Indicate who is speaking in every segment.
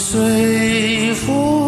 Speaker 1: 随风，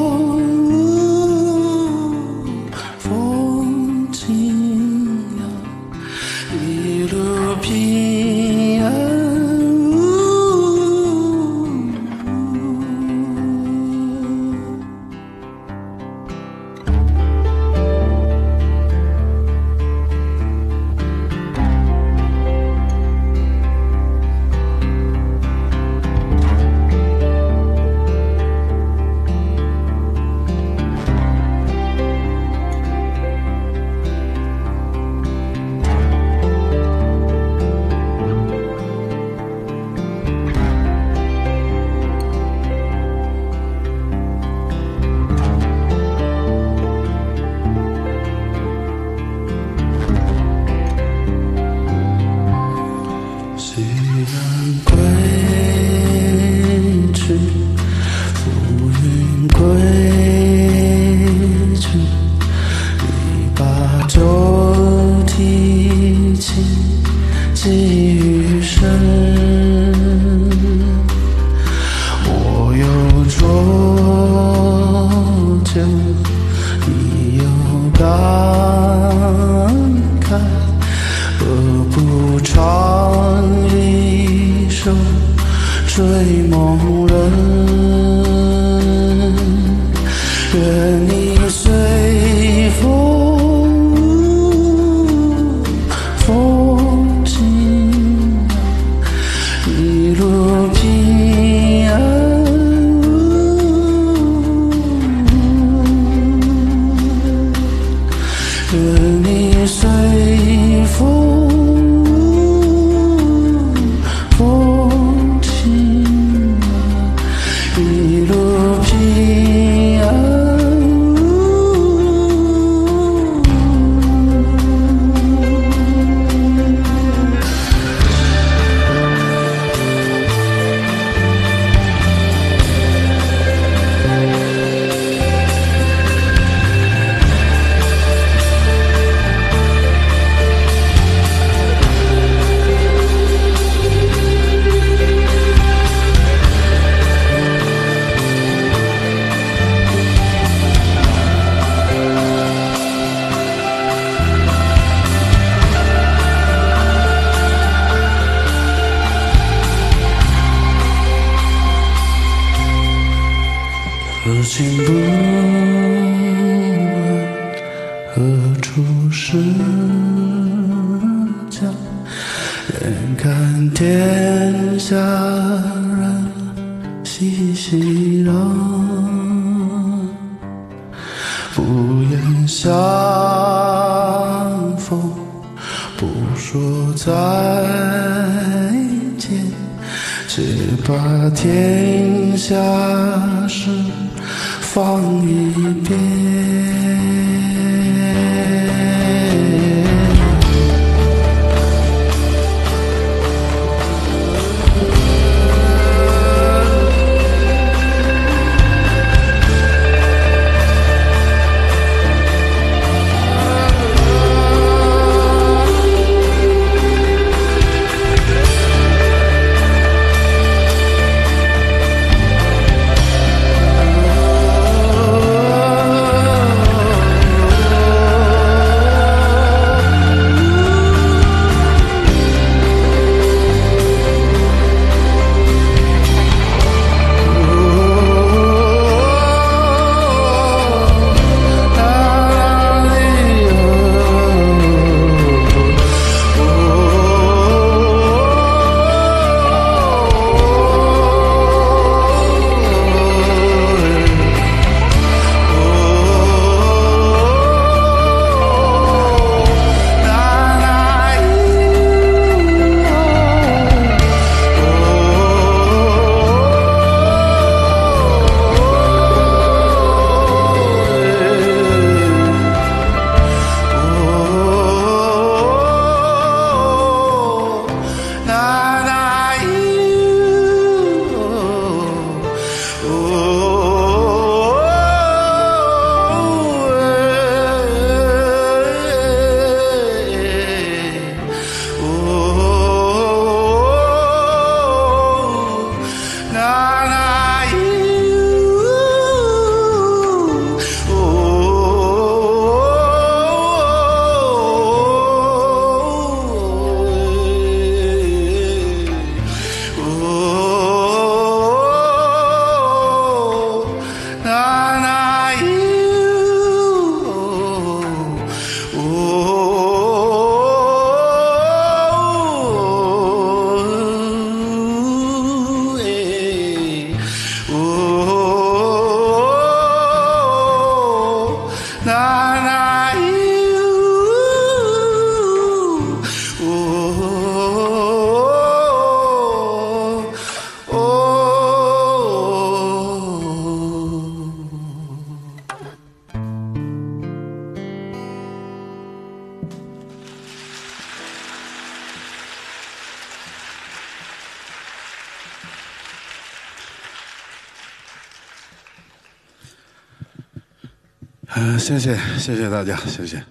Speaker 1: 谢谢，谢谢大家，谢谢。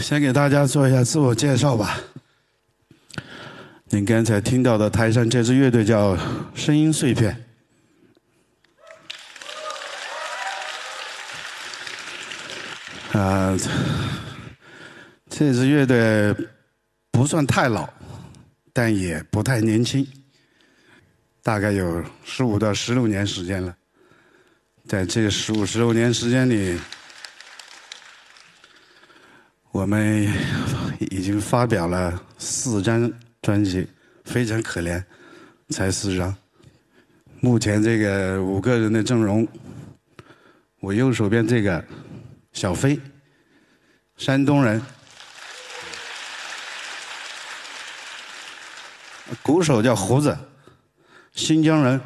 Speaker 1: 先给大家做一下自我介绍吧。您刚才听到的台上这支乐队叫声音碎片。啊，这支乐队不算太老，但也不太年轻，大概有十五到十六年时间了。在这十五十六年时间里，我们已经发表了四张专辑，非常可怜，才四张。目前这个五个人的阵容，我右手边这个小飞，山东人，鼓手叫胡子，新疆人，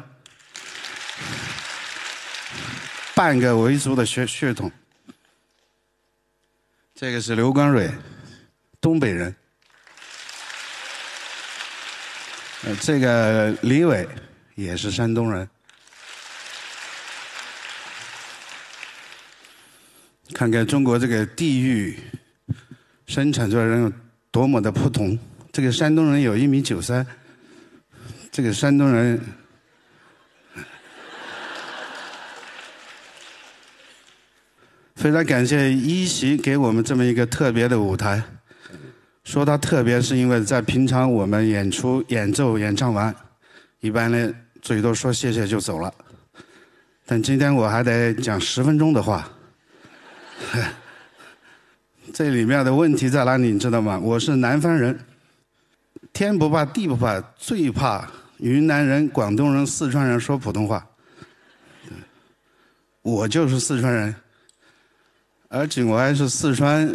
Speaker 1: 半个维族的血血统。这个是刘光蕊，东北人。这个李伟也是山东人。看看中国这个地域生产出来人有多么的不同。这个山东人有一米九三，这个山东人。非常感谢一席给我们这么一个特别的舞台。说它特别，是因为在平常我们演出、演奏、演唱完，一般呢最多说谢谢就走了。但今天我还得讲十分钟的话。这里面的问题在哪里？你知道吗？我是南方人，天不怕地不怕，最怕云南人、广东人、四川人说普通话。我就是四川人。而且我还是四川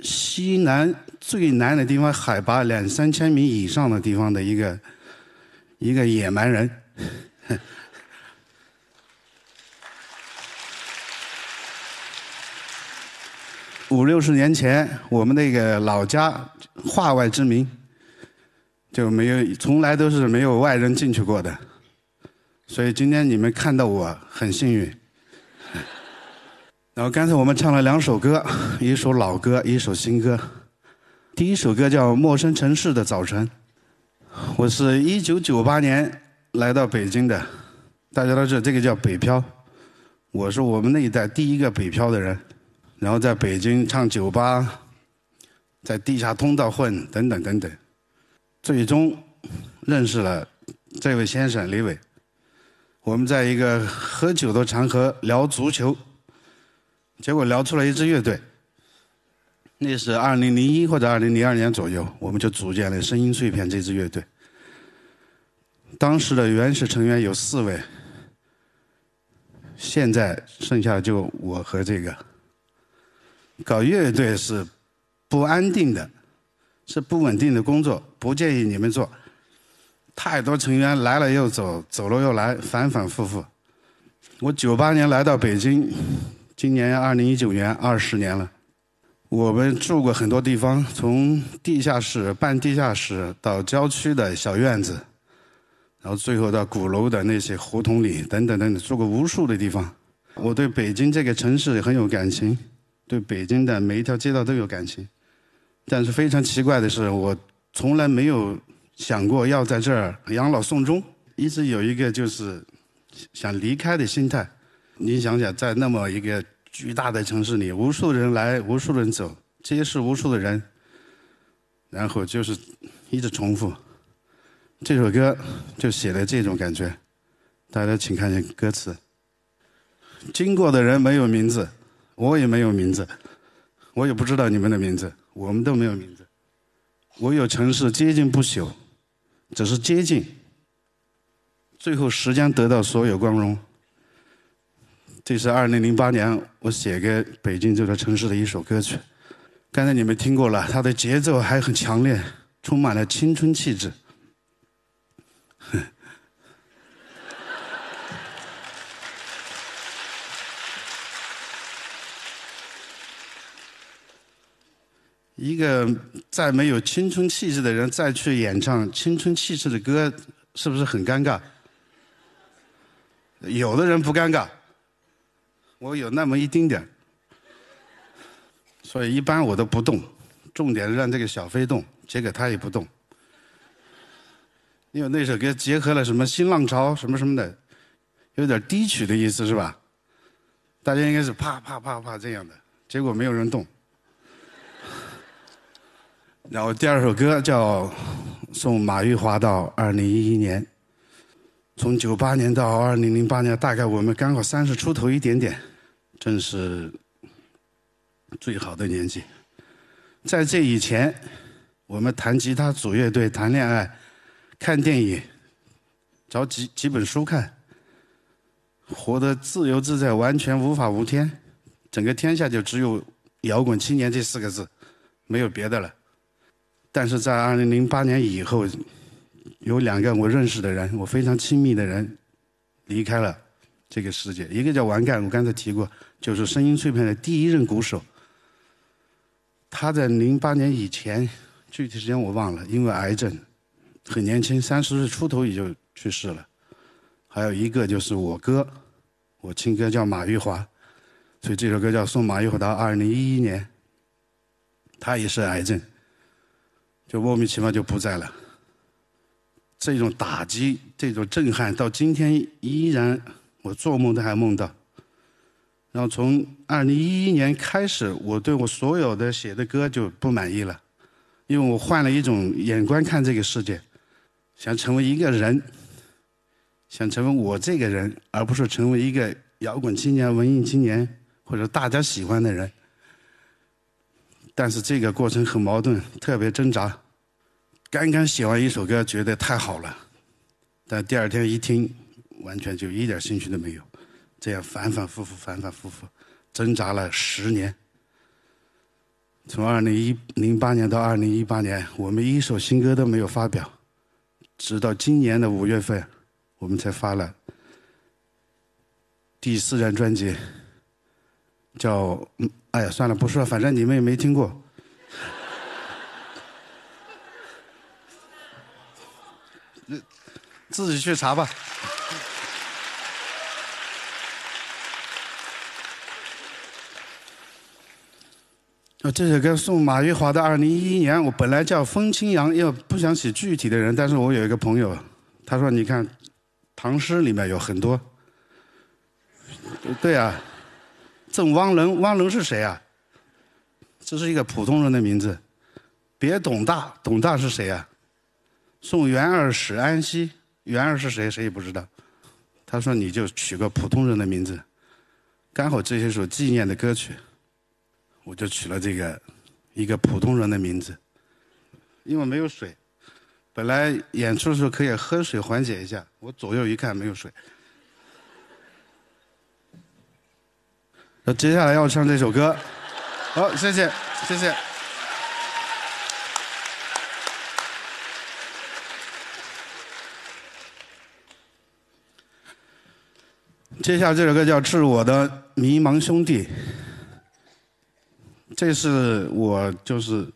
Speaker 1: 西南最南的地方，海拔两三千米以上的地方的一个一个野蛮人。五六十年前，我们那个老家化外之民就没有，从来都是没有外人进去过的。所以今天你们看到我很幸运。然后刚才我们唱了两首歌，一首老歌，一首新歌。第一首歌叫《陌生城市的早晨》。我是一九九八年来到北京的，大家都知道这个叫北漂。我是我们那一代第一个北漂的人，然后在北京唱酒吧，在地下通道混，等等等等，最终认识了这位先生李伟。我们在一个喝酒的场合聊足球。结果聊出了一支乐队，那是二零零一或者二零零二年左右，我们就组建了声音碎片这支乐队。当时的原始成员有四位，现在剩下就我和这个。搞乐队是不安定的，是不稳定的工作，不建议你们做。太多成员来了又走，走了又来，反反复复。我九八年来到北京。今年二零一九年，二十年了。我们住过很多地方，从地下室、半地下室到郊区的小院子，然后最后到鼓楼的那些胡同里，等等等等，住过无数的地方。我对北京这个城市很有感情，对北京的每一条街道都有感情。但是非常奇怪的是，我从来没有想过要在这儿养老送终，一直有一个就是想离开的心态。你想想，在那么一个巨大的城市里，无数人来，无数人走，街市无数的人，然后就是一直重复。这首歌就写的这种感觉，大家请看见歌词。经过的人没有名字，我也没有名字，我也不知道你们的名字，我们都没有名字。我有城市接近不朽，只是接近，最后时间得到所有光荣。这是二零零八年我写给北京这座城市的一首歌曲，刚才你们听过了，它的节奏还很强烈，充满了青春气质。一个再没有青春气质的人再去演唱青春气质的歌，
Speaker 2: 是不是很尴尬？有的人不尴尬，我有那么一丁点儿所以一般我都不动，重点让这个小飞动，结果他也不动。因为那首歌结合了什么新浪潮什么什么的，有点低曲的意思是吧？大家应该是啪啪啪啪这样的，结果没有人动。然后第二首歌叫《送马玉华到二零一一年》，从九八年到二零零八年，大概我们刚好三十出头一点点，正是最好的年纪。在这以前，我们弹吉他、组乐队、谈恋爱、看电影、找几几本书看，活得自由自在，完全无法无天。整个天下就只有摇滚青年这四个字，没有别的了。但是在二零零八年以后，有两个我认识的人，我非常亲密的人，离开了这个世界。一个叫王干，我刚才提过，就是声音碎片的第一任鼓手。他在零八年以前，具体时间我忘了，因为癌症，很年轻，三十岁出头也就去世了。还有一个就是我哥，我亲哥叫马玉华，所以这首歌叫《送马玉华到二零一一年》，他也是癌症。就莫名其妙就不在了。这种打击，这种震撼，到今天依然，我做梦都还梦到。然后从二零一一年开始，我对我所有的写的歌就不满意了，因为我换了一种眼光看这个世界，想成为一个人，想成为我这个人，而不是成为一个摇滚青年、文艺青年或者大家喜欢的人。但是这个过程很矛盾，特别挣扎。刚刚写完一首歌，觉得太好了，但第二天一听，完全就一点兴趣都没有。这样反反复复，反反复复，挣扎了十年。从二零一零八年到二零一八年，我们一首新歌都没有发表，直到今年的五月份，我们才发了第四张专辑，叫，哎呀，算了，不说了，反正你们也没听过。自己去查吧。啊，这首歌送马玉华的二零一一年，我本来叫风清扬，因为不想写具体的人，但是我有一个朋友，他说：“你看，唐诗里面有很多。”对啊，赠汪伦，汪伦是谁啊？这是一个普通人的名字。别董大，董大是谁啊？送元二使安西，元儿是谁？谁也不知道。他说：“你就取个普通人的名字，刚好这些首纪念的歌曲，我就取了这个一个普通人的名字。因为没有水，本来演出的时候可以喝水缓解一下，我左右一看没有水。那接下来要唱这首歌，好，谢谢，谢谢。接下来这首歌叫《致我的迷茫兄弟》，这是我就是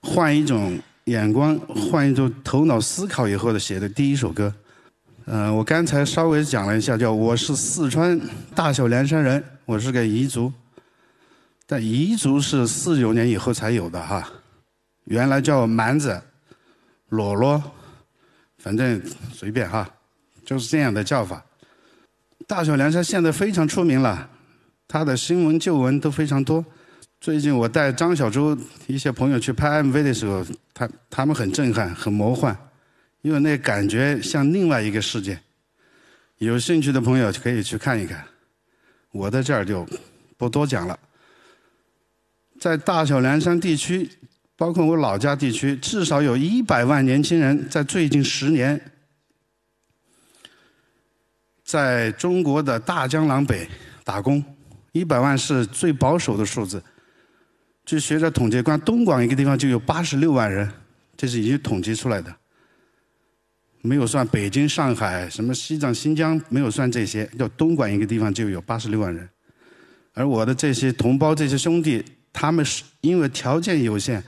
Speaker 2: 换一种眼光、换一种头脑思考以后的写的第一首歌。嗯，我刚才稍微讲了一下，叫我是四川大小凉山人，我是个彝族，但彝族是四九年以后才有的哈，原来叫蛮子、裸裸，反正随便哈，就是这样的叫法。大小凉山现在非常出名了，他的新闻旧闻都非常多。最近我带张小舟一些朋友去拍 MV 的时候，他他们很震撼，很魔幻，因为那感觉像另外一个世界。有兴趣的朋友可以去看一看。我在这儿就不多讲了。在大小凉山地区，包括我老家地区，至少有一百万年轻人在最近十年。在中国的大江南北打工，一百万是最保守的数字。据学者统计，光东莞一个地方就有八十六万人，这是已经统计出来的，没有算北京、上海、什么西藏、新疆，没有算这些，就东莞一个地方就有八十六万人。而我的这些同胞、这些兄弟，他们是因为条件有限，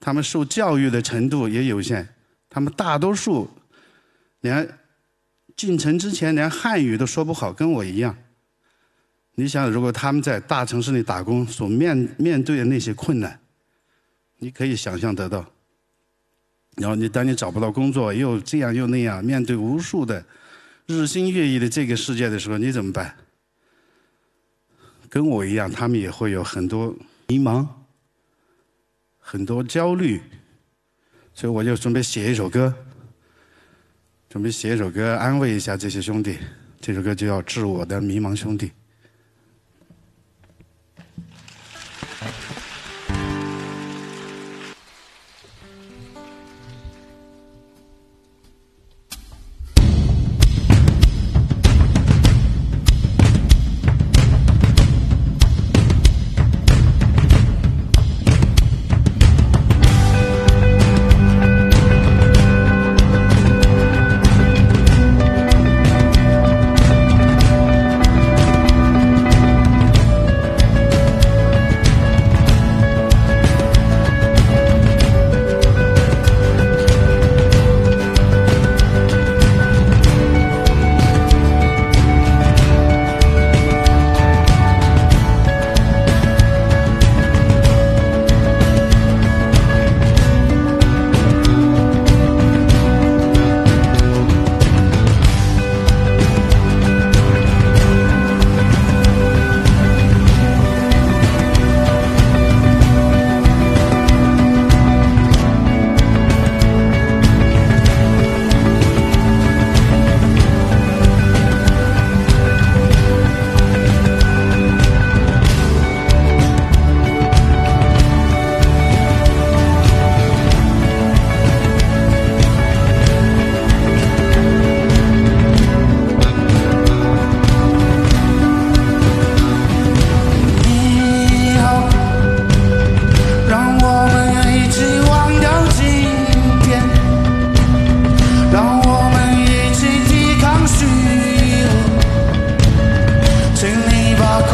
Speaker 2: 他们受教育的程度也有限，他们大多数。连进城之前连汉语都说不好，跟我一样。你想，如果他们在大城市里打工所面面对的那些困难，你可以想象得到。然后你当你找不到工作，又这样又那样，面对无数的日新月异的这个世界的时候，你怎么办？跟我一样，他们也会有很多迷茫，很多焦虑，所以我就准备写一首歌，准备写一首歌安慰一下这些兄弟。这首歌就叫《致我的迷茫兄弟》。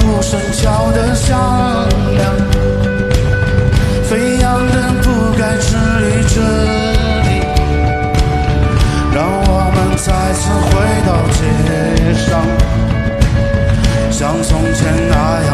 Speaker 1: 无声敲得响亮，飞扬的不该止于这里，让我们再次回到街上。像从前那样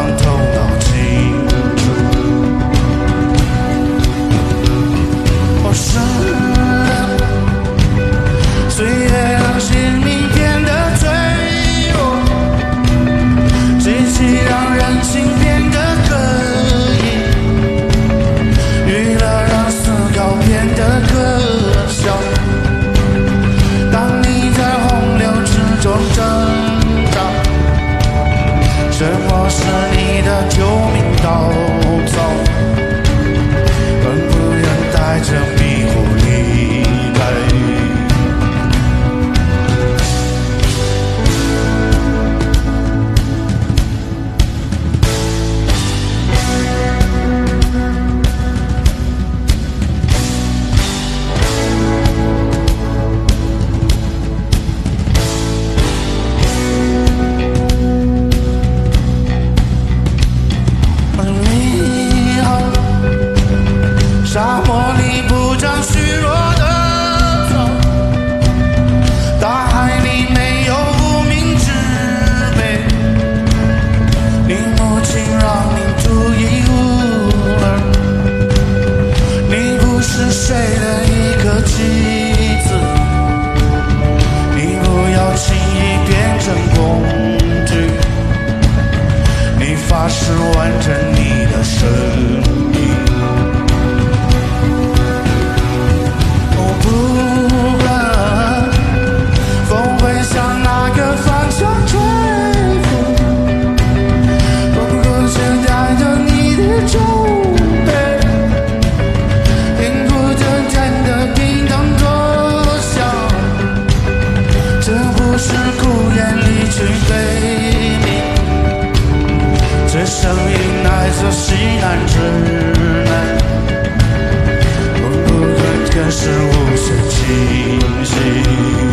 Speaker 1: 声音来自西南之南，不不断更是无限清晰。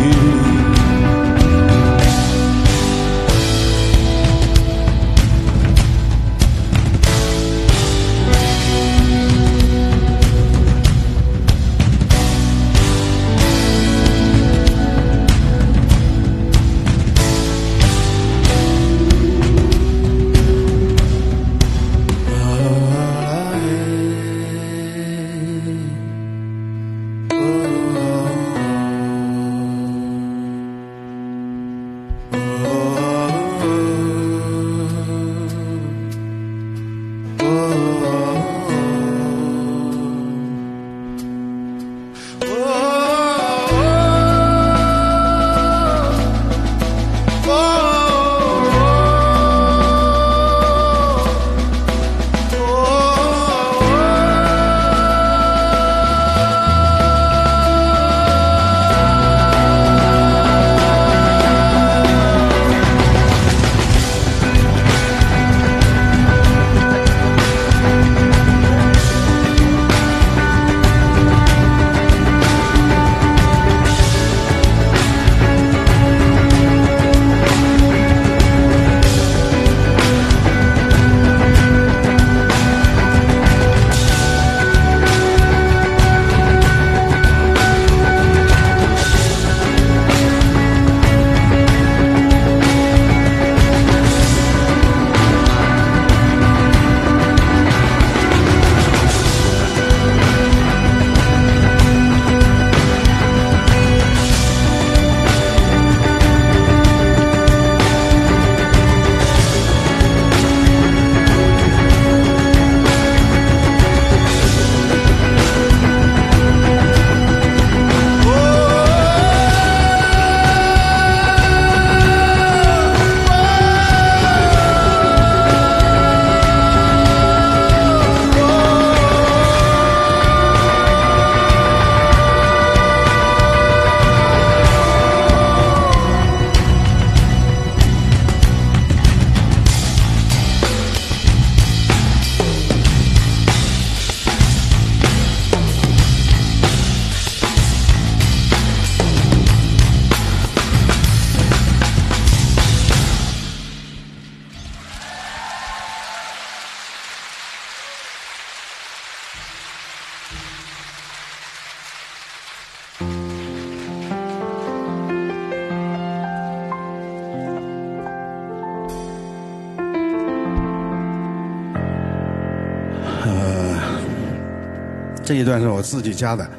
Speaker 2: 这一段是我自己加的。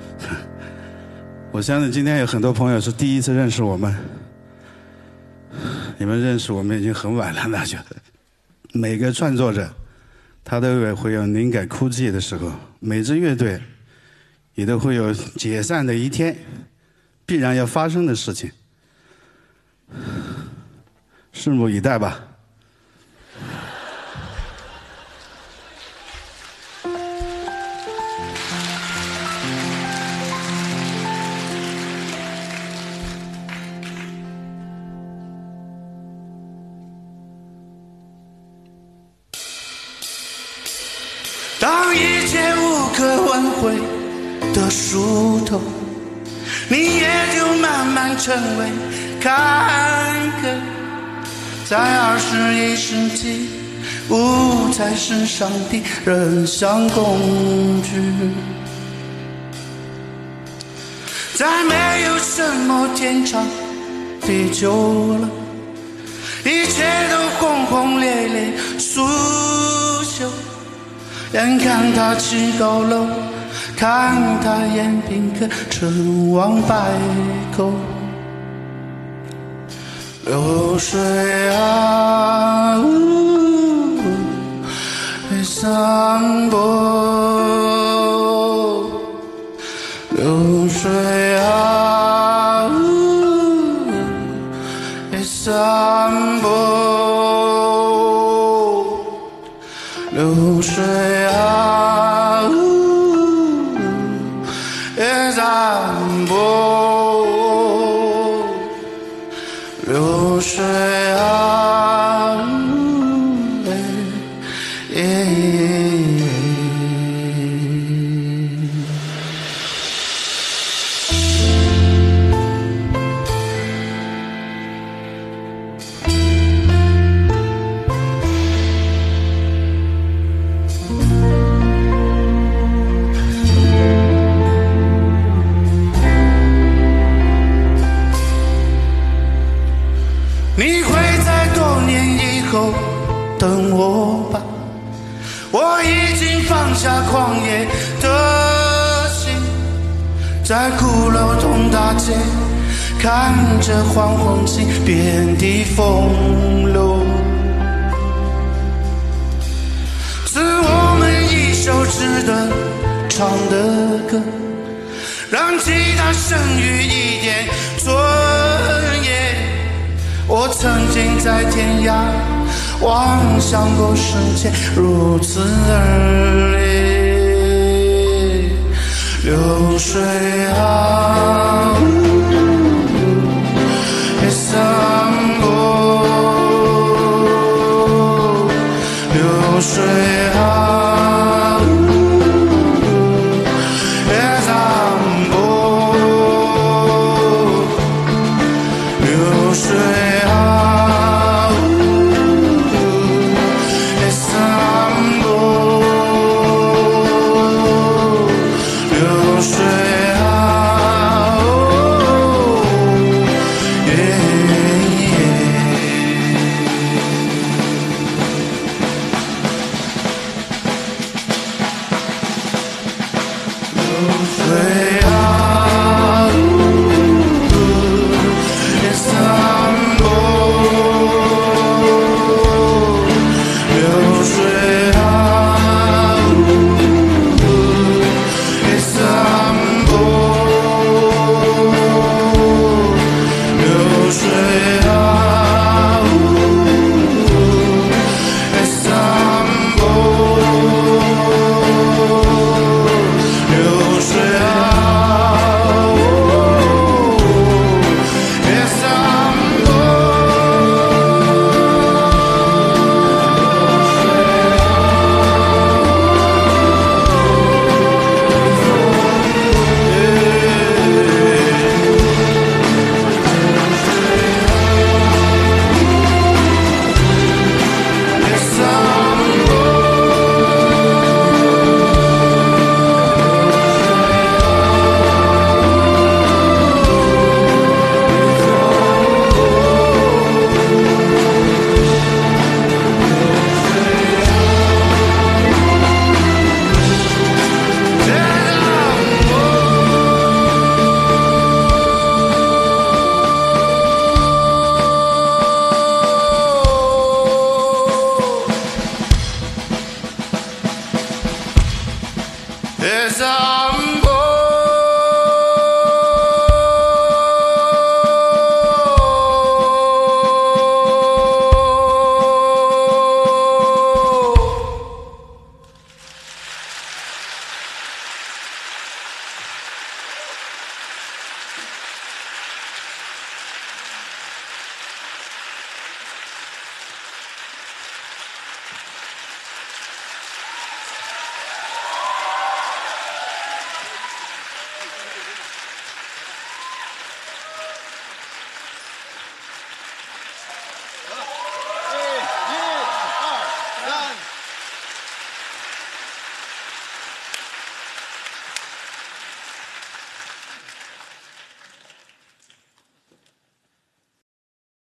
Speaker 2: 我相信今天有很多朋友是第一次认识我们，你们认识我们已经很晚了，那就每个创作者他都有会有灵感枯竭的时候，每支乐队也都会有解散的一天，必然要发生的事情，拭目以待吧。
Speaker 1: 成为看客。在二十一世纪，不再是上帝人像工具，再没有什么天长地久了，一切都轰轰烈烈苏朽。眼看他起高楼，看他宴宾客，成王败寇。流水啊，呜散步。流水啊，呜散步。流水着黄昏星遍地风流。是我们一手指的唱的歌，让吉他剩余一点尊严。我曾经在天涯妄想过世界如此热烈，流水啊，散步，流水